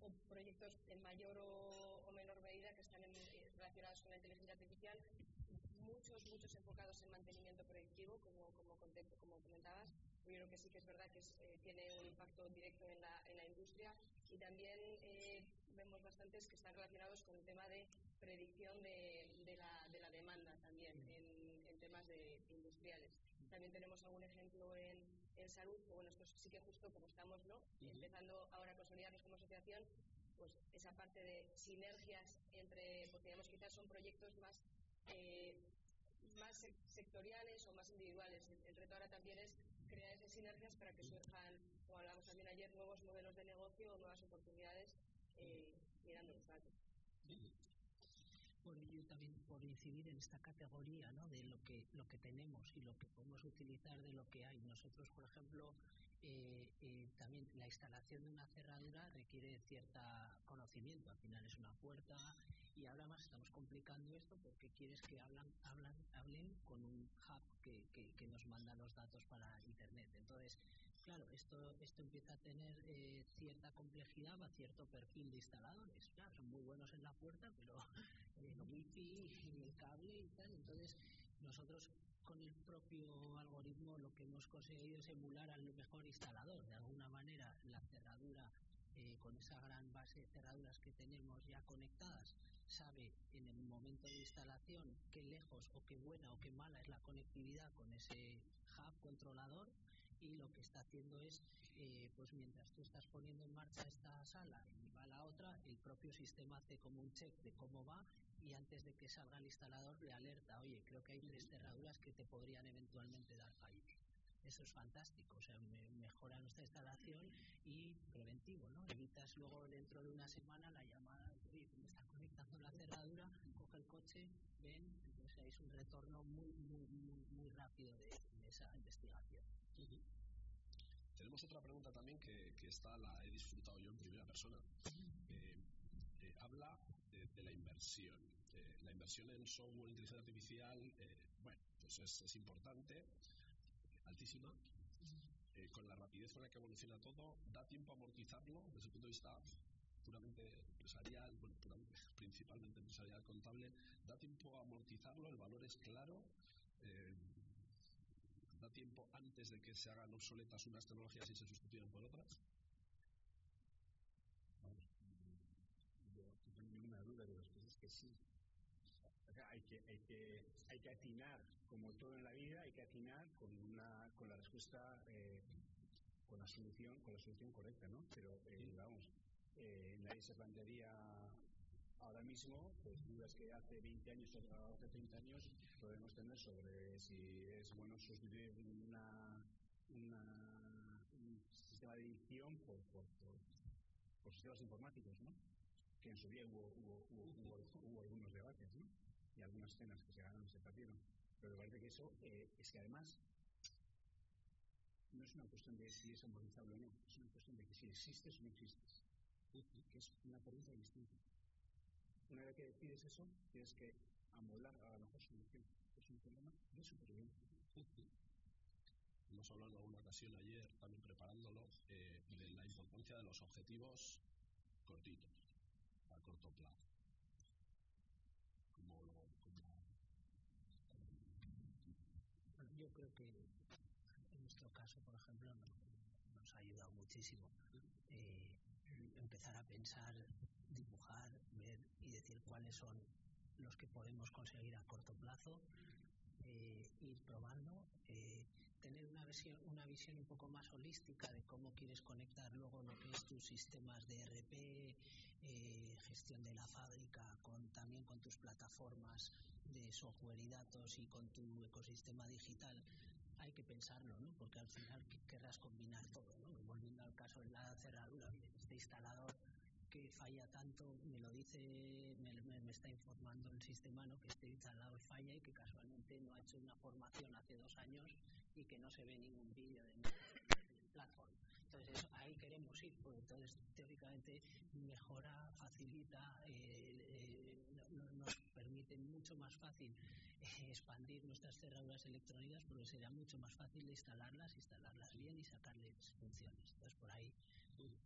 o proyectos en mayor o, o menor medida que están en, relacionados con la inteligencia artificial, muchos, muchos enfocados en mantenimiento predictivo, como, como, como comentabas. Yo creo que sí que es verdad que es, eh, tiene un impacto directo en la, en la industria y también eh, vemos bastantes que están relacionados con el tema de predicción de, de, la, de la, demanda también en temas de, industriales. También tenemos algún ejemplo en, en salud, que bueno, esto sí que justo como estamos ¿no? empezando ahora a consolidarnos como asociación, pues esa parte de sinergias entre, porque digamos quizás son proyectos más eh, más sectoriales o más individuales. El, reto ahora también es crear esas sinergias para que surjan, como hablamos también ayer, nuevos modelos de negocio o nuevas oportunidades eh, mirando los datos. Por ello también por incidir en esta categoría ¿no? de lo que lo que tenemos y lo que podemos utilizar de lo que hay. Nosotros, por ejemplo, eh, eh, también la instalación de una cerradura requiere cierto conocimiento. Al final es una puerta y ahora más estamos complicando esto porque quieres que hablan, hablan, hablen con un hub que, que, nos manda los datos para claro, esto, esto empieza a tener eh, cierta complejidad, va a cierto perfil de instaladores. Claro, son muy buenos en la puerta, pero <laughs> el wifi, el cable y tal. Entonces, nosotros con el propio algoritmo lo que hemos conseguido es emular al mejor instalador. De alguna manera, la cerradura eh, con esa gran base de cerraduras que tenemos ya conectadas, sabe en el momento de instalación qué lejos o qué buena o qué mala es la conectividad con ese hub controlador y lo que está haciendo es, eh, pues mientras tú estás poniendo en marcha esta sala y va la otra, el propio sistema hace como un check de cómo va y antes de que salga el instalador le alerta, oye, creo que hay tres cerraduras que te podrían eventualmente dar fallos eso es fantástico, o sea, mejora nuestra instalación y preventivo, ¿no? Evitas luego dentro de una semana la llamada, oye, me está conectando la cerradura, coge el coche, ven, entonces es un retorno muy, muy, muy, muy rápido de, esa investigación. Tenemos otra pregunta también que, que, esta la he disfrutado yo en primera persona. Eh, eh, habla de, la inversión. Eh, la inversión en software inteligencia artificial, bueno, pues es, importante, altísima, eh, con la rapidez con la que evoluciona todo, da tiempo a amortizarlo desde el punto de vista puramente empresarial, bueno, principalmente empresarial, contable, da tiempo a amortizarlo, el valor es claro, eh, da tiempo antes de que se hagan obsoletas unas tecnologías y se sustituyan por otras. Vamos, yo no tengo ninguna duda de las cosas que sí, hay que, hay que, hay que atinar, como todo en la vida, hay que atinar con, una, con la respuesta, eh, con la solución, con la solución correcta, ¿no? Pero, eh, vamos, eh, nadie se plantearía ahora mismo, pues dudas que hace 20 años o hace 30 años podemos tener sobre si es bueno sustituir una, una, un sistema de edición por, por, por, por sistemas informáticos, ¿no? que en su día hubo, hubo, hubo, hubo, algunos debates, ¿no? y algunas cenas que se ganaron se perdieron. Pero me parece que eso eh, es que además no es una cuestión de si es amortizable o no, es una cuestión de que si existes o no existes, que es una pregunta distinta. Una vez que decides eso, tienes que amolar a la mejor solución. Es un problema de supervivencia. Hemos hablado en alguna ocasión ayer, también preparándolo, eh, de la importancia de los objetivos cortitos, a corto plazo yo creo que en nuestro caso, por ejemplo, nos, ha ayudado muchísimo eh, empezar a pensar, dibujar, ver y decir cuáles son los que podemos conseguir a corto plazo, eh, ir probando, eh, tener una visión, una visión un poco más holística de cómo quieres conectar luego lo que es tus sistemas de RP, eh, gestión de la fábrica, con, también con tus plataformas de software y datos y con tu ecosistema digital. Hay que pensarlo, ¿no? Porque al final querrás combinar todo, ¿no? Volviendo al caso de la cerradura, este instalador que falla tanto, me lo dice, me, está informando el sistema ¿no? que este instalado falla y que casualmente no ha hecho una formación hace dos años y que no se ve ningún vídeo de plataforma. Entonces ahí queremos ir, porque entonces teóricamente mejora, facilita, eh, eh, nos permite mucho más fácil eh, expandir nuestras cerraduras electrónicas porque será mucho más fácil instalarlas, instalarlas bien y sacarles funciones. Entonces por ahí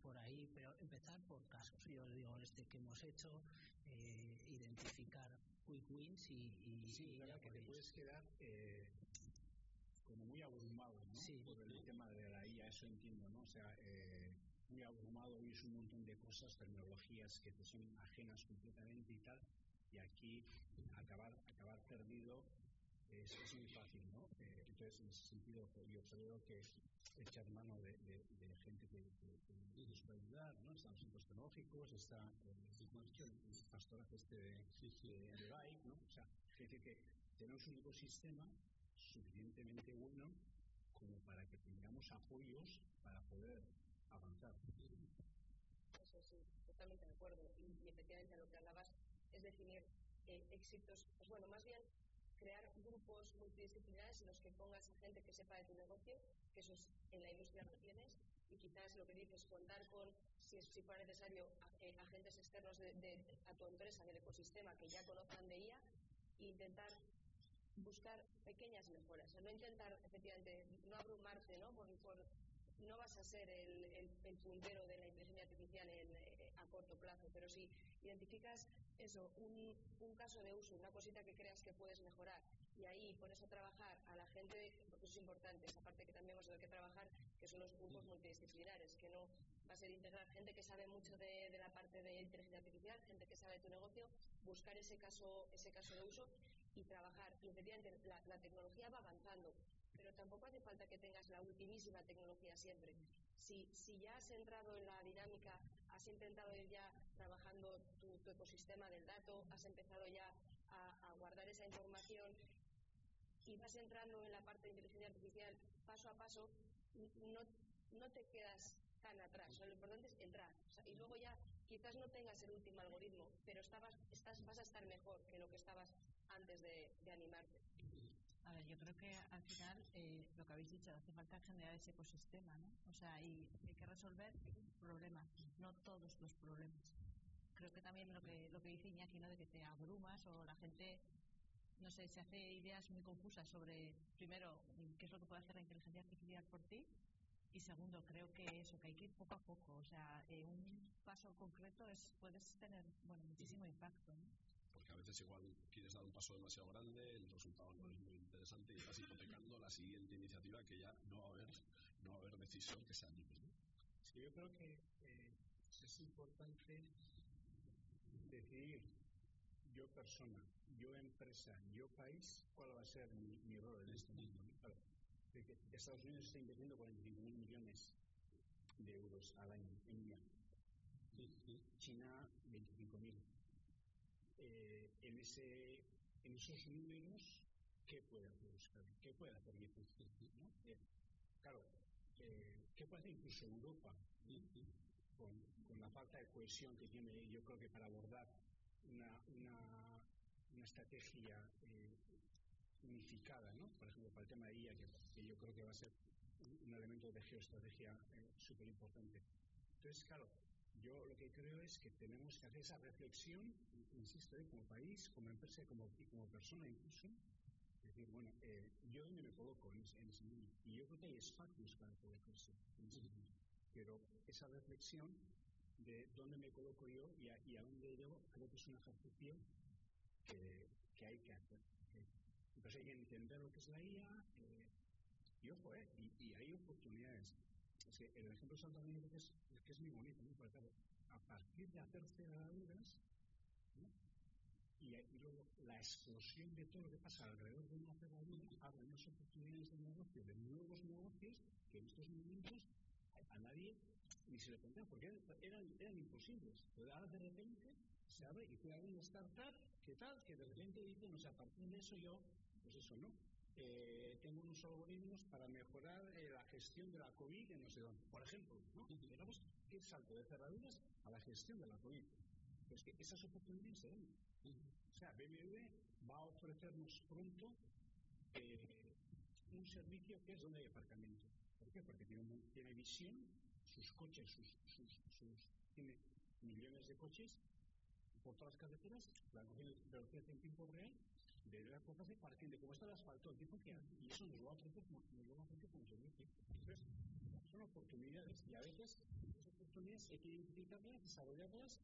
por ahí, pero empezar por casos. Yo digo, este que hemos hecho, eh, identificar quick wins y... y sí, y verdad que te puedes quedar eh, como muy abrumado, ¿no? Sí. Por el tema de la IA, eso entiendo, ¿no? O sea, eh, muy abrumado, es un montón de cosas, tecnologías que te son ajenas completamente y tal, y aquí acabar, acabar perdido es, es muy fácil, ¿no? Eh, entonces, en ese sentido, yo creo que echar mano de, de, de gente que, que, que nos puede ayudar, ¿no? Están los centros tecnológicos, está eh, como has dicho, el pastoraje este de, de, de bike, ¿no? O sea, es decir, que tenemos un ecosistema suficientemente bueno como para que tengamos apoyos para poder avanzar. Eso sí, totalmente de acuerdo. Y, y efectivamente lo que hablabas es definir eh, éxitos, pues bueno, más bien crear grupos multidisciplinares en los que pongas a gente que sepa de tu negocio, que eso es, en la industria lo tienes, y quizás lo que dices, contar con, si, es, si fuera necesario, a, eh, agentes externos de, a tu empresa, del ecosistema, que ya conozcan de IA, e intentar buscar pequeñas mejoras, o sea, no intentar efectivamente no abrumarte ¿no? Por, por, no vas a ser el, el, el, puntero de la inteligencia artificial en, eh, a corto plazo, pero si identificas eso, un, un, caso de uso, una cosita que creas que puedes mejorar y ahí pones a trabajar a la gente, porque eso es importante, esa parte que también vamos a tener que trabajar, que son los grupos multidisciplinares, que no va a ser integrar gente que sabe mucho de, de la parte de inteligencia artificial, gente que sabe de tu negocio, buscar ese caso, ese caso de uso y trabajar. Y efectivamente la, la tecnología va avanzando, pero tampoco hace falta que tengas la ultimísima tecnología siempre. Si, ya has entrado en la dinámica, has intentado ir ya trabajando tu, ecosistema del dato, has empezado ya a, guardar esa información y vas entrando en la parte de inteligencia artificial paso a paso, no, te quedas tan atrás. Lo importante es entrar. Y luego ya quizás no tengas el último algoritmo, pero estás, vas a estar mejor que lo que estabas antes de animarte. A ver, yo creo que al final eh, lo que habéis dicho, hace falta generar ese ecosistema, ¿no? O sea, y hay que resolver problemas, no todos los problemas. Creo que también lo que, lo que dice Iñaki, ¿no? De que te abrumas o la gente, no sé, se hace ideas muy confusas sobre, primero, qué es lo que puede hacer la inteligencia artificial por ti y segundo, creo que eso, que hay que ir poco a poco. O sea, eh, un paso concreto es puedes tener bueno muchísimo impacto. ¿no? Porque a veces igual quieres dar un paso demasiado grande, el resultado no es muy interesante y estás hipotecando la siguiente iniciativa que ya no va a haber, no va a haber decisión que se anime. ¿no? Sí, yo creo que eh, es importante decidir yo persona, yo empresa, yo país, cuál va a ser mi, mi rol en este mundo. Estados Unidos está invirtiendo 45 mil millones de euros al año en IA. China, 25 mil. Eh, en, ese, en esos números, ¿qué puede hacer? ¿Qué puede hacer eh, claro, eh, ¿qué puede hacer incluso Europa? Con, la falta de cohesión que tiene, yo creo que para abordar una, una, estrategia unificada, ¿no? Por ejemplo, para el tema de IA, que, yo creo que va a ser un, elemento de geoestrategia eh, súper importante. Entonces, claro, yo lo que creo es que tenemos que hacer esa reflexión, insisto, ¿eh? como país, como empresa y como, y como persona incluso, decir, bueno, eh, yo me coloco en ese, en ese mundo. Y yo creo que hay espacios para colocarse en ese mundo. Pero esa reflexión de dónde me coloco yo y a, dónde yo, creo que es un ejercicio que, que hay que hacer. Entonces hay que entender lo que es la IA eh, y ojo, eh, y, y, hay oportunidades. Es que el ejemplo Domingo es, es que es muy bonito, ¿no? Porque a partir de hacer cerraduras, ¿no? Y, y luego la explosión de todo lo que pasa alrededor de una cerradura abre unas oportunidades de negocio, de nuevos negocios que en estos momentos a nadie ni se le plantea, porque eran, eran imposibles. Pero ahora de repente se abre y puede haber una startup que tal, que de repente dice, no sé, a partir de eso yo, pues eso, ¿no? Eh, tengo unos algoritmos para mejorar eh, la gestión de la COVID en no sé dónde, por ejemplo, ¿no? Digamos que salto de cerraduras a la gestión de la COVID. Pues que esas oportunidades se dan. O sea, BMW va a ofrecernos pronto eh, un servicio que es donde hay aparcamiento. ¿Por qué? Porque tiene, visión, sus coches, sus, sus, sus, tiene millones de coches por todas las carreteras, la velocidad en tiempo real, de las cosas de parking, de cómo está el asfalto, el tiempo que hay. Y eso nos lo va a ofrecer como, nos servicio. Entonces, son oportunidades y a veces esas oportunidades, hay que identificarlas, desarrollarlas,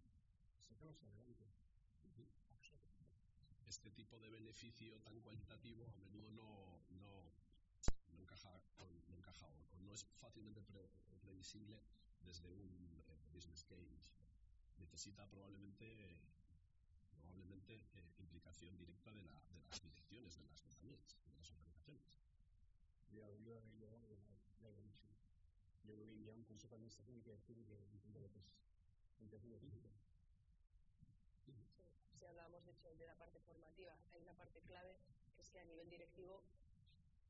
sacarlas adelante. Este tipo de beneficio tan cualitativo a menudo no, no, no encaja, no, encaja o, no es fácilmente pre, previsible desde un eh, business case. Necesita probablemente probablemente eh, implicación directa de, la, de, las direcciones de las compañías, de las organizaciones. Yo, un consejo de administración que decir que es física. Si hablábamos, de hecho, de la parte formativa, hay una parte clave que es que a nivel directivo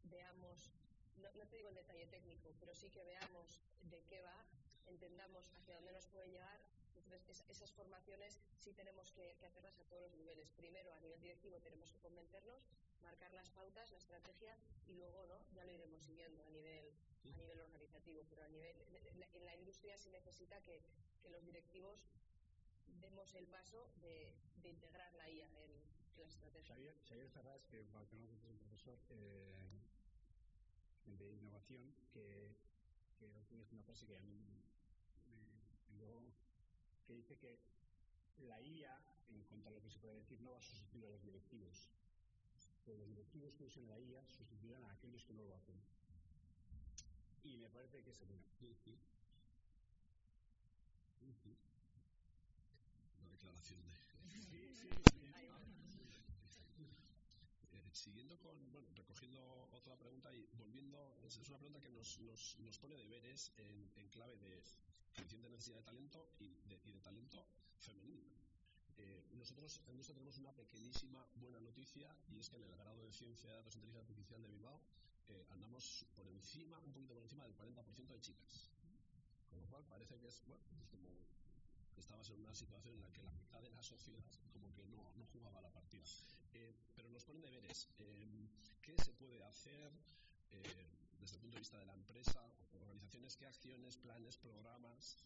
veamos, no, no te digo el detalle técnico, pero sí que veamos de qué va, entendamos hacia dónde nos puede llegar entonces, esas formaciones sí tenemos que, que, hacerlas a todos los niveles. Primero, a nivel directivo tenemos que convencernos, marcar las pautas, la estrategia y luego no, ya lo iremos siguiendo a nivel, a nivel organizativo. Pero a nivel, en, la, en la industria se necesita que, que, los directivos demos el paso de, de integrar la IA en, en la estrategia. Xavier, Xavier Ferraz, que para que no es un profesor eh, de innovación, que, que es una frase que a mí me, que dice que la IA, en cuanto a lo que se puede decir, no va a sustituir a los directivos. Pero los directivos que usen la IA sustituirán a aquellos que no lo hacen. Y me parece que es bueno. Una declaración de. <laughs> Eh, siguiendo con, bueno, recogiendo otra pregunta y volviendo, es, es una pregunta que nos, nos, nos pone deberes en, en clave de creciente necesidad de talento y de, y de talento femenino. Eh, nosotros en esto tenemos una pequeñísima buena noticia y es que en el grado de ciencia de datos e inteligencia artificial de Bilbao eh, andamos por encima, un poquito por encima del 40% de chicas. Con lo cual parece que es, bueno, es como estabas en una situación en la que la mitad de la sociedad como que no, no jugaba la partida. Eh, pero nos ponen deberes. Eh, ¿Qué se puede hacer? Eh, desde el punto de vista de la empresa, organizaciones, qué acciones, planes, programas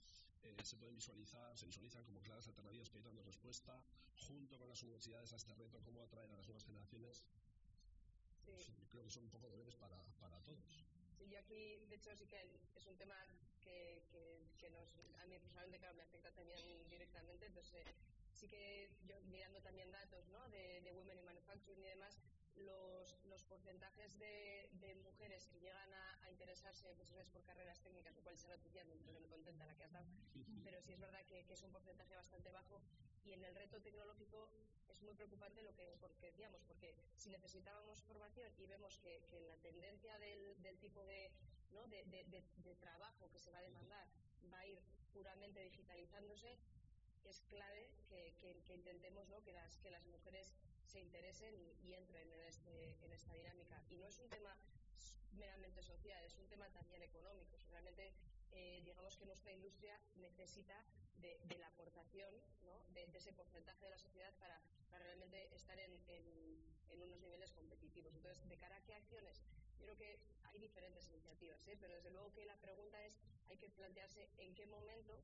eh, se pueden visualizar, se visualizan como claras alternativas ir dando respuesta, junto con las universidades a este reto, cómo atraer a las nuevas generaciones. Sí. Creo que son un poco deberes para, para todos. Sí, yo aquí, de hecho, sí que es un tema que, que, que nos, a mí personalmente, claro, me afecta también directamente. Entonces, eh, sí que yo mirando también datos ¿no? de, de Women in Manufacturing y demás, los, los porcentajes de, de, mujeres que llegan a, a interesarse pues, por carreras técnicas, lo cual se noticia, no me contenta la que has dado, pero sí es verdad que, que, es un porcentaje bastante bajo y en el reto tecnológico es muy preocupante lo que porque decíamos, porque si necesitábamos formación y vemos que, que la tendencia del, del tipo de, ¿no? de, de, de trabajo que se va a demandar va a ir puramente digitalizándose, es clave que, que, que intentemos ¿no? que, las, que las mujeres se interesen y, y entren en, este, en esta dinámica. Y no es un tema meramente social, es un tema también económico. Realmente, eh, digamos que nuestra industria necesita de, de la aportación ¿no? de, de, ese porcentaje de la sociedad para, para realmente estar en, en, en, unos niveles competitivos. Entonces, ¿de cara a qué acciones? Yo creo que hay diferentes iniciativas, ¿eh? pero desde luego que la pregunta es, hay que plantearse en qué momento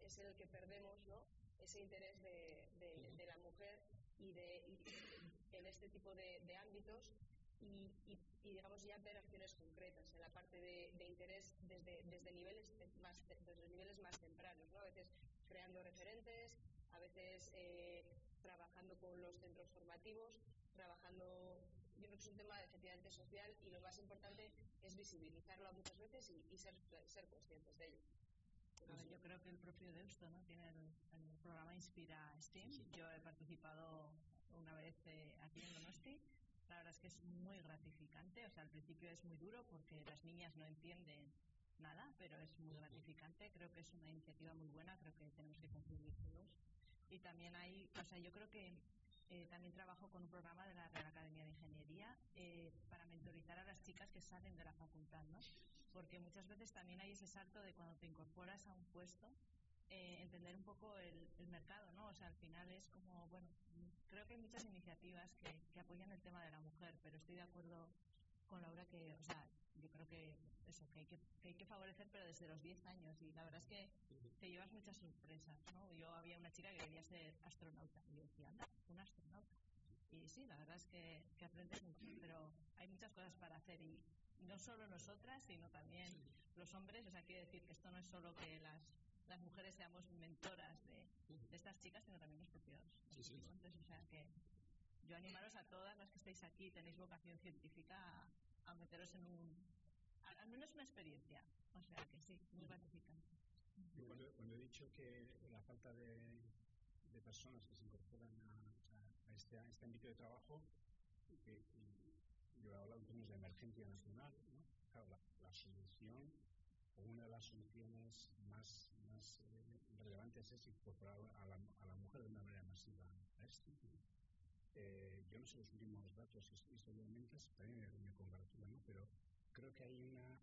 es el que perdemos ¿no? ese interés de la mujer y, de, en este tipo de, ámbitos y, digamos ya ver acciones concretas en la parte de, de interés desde, desde, niveles más, desde niveles más tempranos, ¿no? a veces creando referentes, a veces eh, trabajando con los centros formativos, trabajando, yo creo que es un tema efectivamente social y lo más importante es visibilizarlo muchas veces y, y ser, ser conscientes de ello. Ver, yo creo que el propio Deusto ¿no? tiene el, el, programa Inspira STEAM. Sí. Yo he participado una vez eh, aquí en Donosti. La verdad es que es muy gratificante. O sea, al principio es muy duro porque las niñas no entienden nada, pero es muy gratificante. Creo que es una iniciativa muy buena. Creo que tenemos que contribuir todos. Y también hay, o sea, yo creo que eh, también trabajo con un programa de la Real Academia de Ingeniería eh, para mentorizar a las chicas que salen de la facultad, ¿no? Porque muchas veces también hay ese salto de cuando te incorporas a un puesto, eh, entender un poco el, mercado, ¿no? O sea, al final es como, bueno, creo que hay muchas iniciativas que, que apoyan el tema de la mujer, pero estoy de acuerdo con Laura que, o sea, yo creo que eso, que hay que, que hay que favorecer, pero desde los 10 años. Y la verdad es que te llevas muchas sorpresas, ¿no? Yo había una chica que quería ser astronauta y yo decía, anda, un astronauta. Y sí, la verdad es que, que aprendes mucho, pero hay muchas cosas para hacer y no solo nosotras, sino también los hombres. O sea, quiere decir que esto no es solo que las las mujeres seamos mentoras de, de estas chicas, sino también los propios. Sí, sí. Entonces, o sea que yo animaros a todas las que estáis aquí tenéis vocación científica a, a meteros en un, al, menos una experiencia. O sea que sí, muy gratificante. Cuando, cuando he dicho que la falta de, de personas que se incorporan a, este, este ámbito de trabajo, que, yo he hablado en términos de emergencia nacional, ¿no? claro, la, la solución, una de las soluciones más, más eh, relevantes es incorporar a la, a la mujer de una manera masiva a esto. Eh, yo no sé los últimos datos y estadísticamente, también me, congratulo, ¿no? pero creo que hay una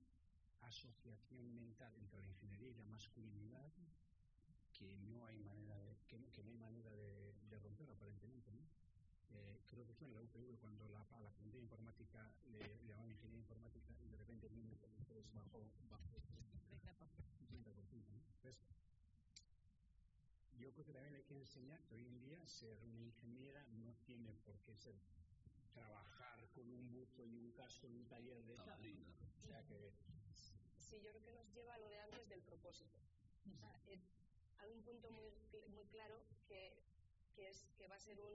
asociación mental entre la ingeniería y la masculinidad que no hay manera de, que, no- que no hay manera de, de romper aparentemente. ¿no? Eh, creo que fue en la UPV cuando la, a la de informática le, le llamaban ingeniería informática y de repente el de mujeres bajó, bajó un 30%. ¿no? Entonces, yo creo que también hay que enseñar que hoy en día ser una ingeniera no tiene por qué ser trabajar con un buzo y un casco en un taller de Tabalina. O sea que Sí, yo creo que nos lleva a lo de antes del propósito. O sea, eh, hay un punto muy, muy claro que, que, es, que va a ser un...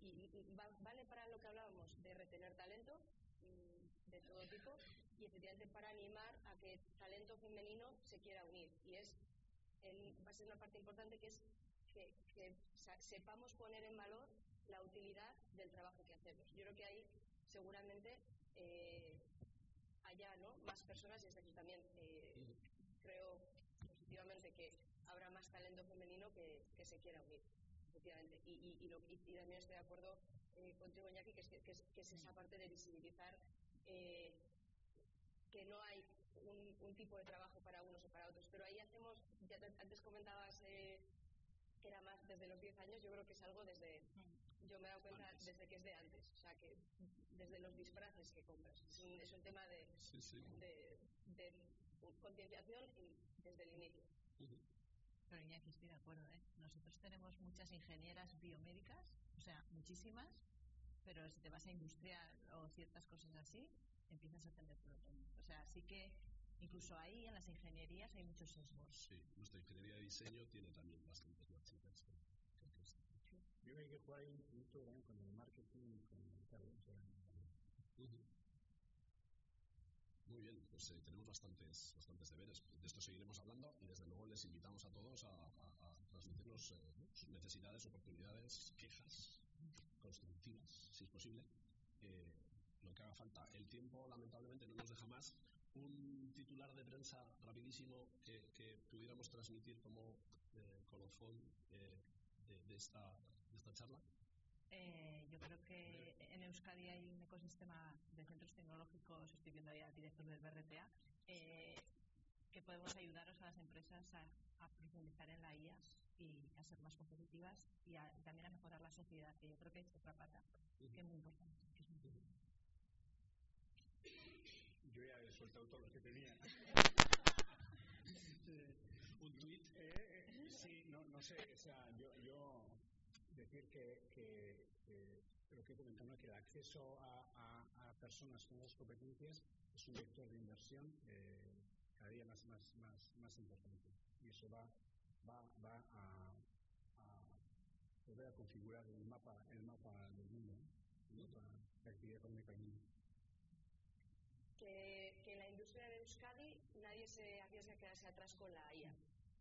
Y, y- y va- vale para lo que hablábamos de retener talento mm, de todo tipo y efectivamente para animar a que talento femenino se quiera unir. Y es el- va a ser una parte importante que es que, sepamos poner en valor la utilidad del trabajo que hacemos. Yo creo que ahí seguramente eh, haya ¿no? más personas y desde aquí también eh, creo positivamente que habrá más talento femenino que, que se quiera unir efectivamente y, y, y, lo- y- también estoy de acuerdo eh, contigo Iñaki que es, que, que es, esa parte de visibilizar eh, que no hay un, un tipo de trabajo para unos o para otros pero ahí hacemos ya te- antes comentabas eh, que era más desde los 10 años yo creo que es algo desde yo me he dado cuenta desde que es de antes o sea que desde los disfraces que compras es un, es un tema de, Sí, sí. de, de concienciación y desde el inicio. Pero Iñaki, estoy de acuerdo, ¿eh? Nosotros tenemos muchas ingenieras biomédicas, o sea, muchísimas, pero si te vas a industrial o ciertas cosas así, empiezas a tener problemas. O sea, sí que incluso ahí en las ingenierías hay muchos sesgos. Sí, nuestra ingeniería de diseño tiene también bastantes esto. yo creo que hay que jugar ahí un punto también con el marketing y con el mercado. O sea, Muy bien, pues eh, tenemos bastantes, bastantes deberes. De esto seguiremos hablando y desde luego les invitamos a todos a, a- a transmitirnos eh, sus necesidades, oportunidades, quejas constructivas, si es posible. eh, lo que haga falta. El tiempo, lamentablemente, no nos deja más. Un titular de prensa rapidísimo que, que pudiéramos transmitir como eh, colofón eh, de, de esta, de esta charla. Eh, yo creo que en Euskadi hay un ecosistema de centros tecnológicos, estoy viendo ahí al director del BRTA, que podemos ayudaros a las empresas a, a profundizar en la IA y a ser más competitivas y, a- y también a mejorar la sociedad, que yo creo que es otra pata que es muy importante. que es muy importante. Yo ya he soltado todo lo que tenía. <laughs> <laughs> Un tuit. Eh, eh, sí, no, no sé, o sea, yo, yo decir que, que, que lo que he comentado, que el acceso a, a, a personas con esas competencias es un vector de inversión eh, cada día más, más, más, más importante. Y eso va, va, va a, a volver a configurar el mapa, el mapa del mundo, ¿no? de actividad económica del mundo. Que, que en la industria de Euskadi nadie se arriesga a quedarse atrás con la IA.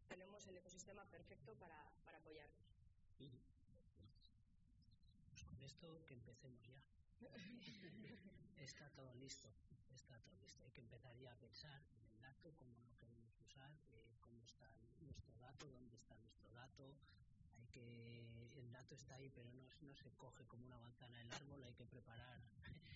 Tenemos el ecosistema perfecto para, para apoyarnos. Pues con esto que empecemos ya. <laughs> está todo listo, está todo listo. Hay que empezar ya a pensar en el dato, cómo lo queremos usar, eh, cómo está nuestro dato, dónde está nuestro dato. Hay que el dato está ahí, pero no, no se coge como una manzana del árbol. Hay que preparar <laughs>